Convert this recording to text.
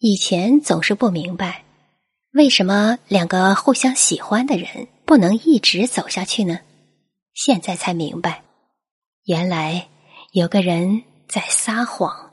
以前总是不明白为什么两个互相喜欢的人不能一直走下去呢？现在才明白原来有个人在撒谎。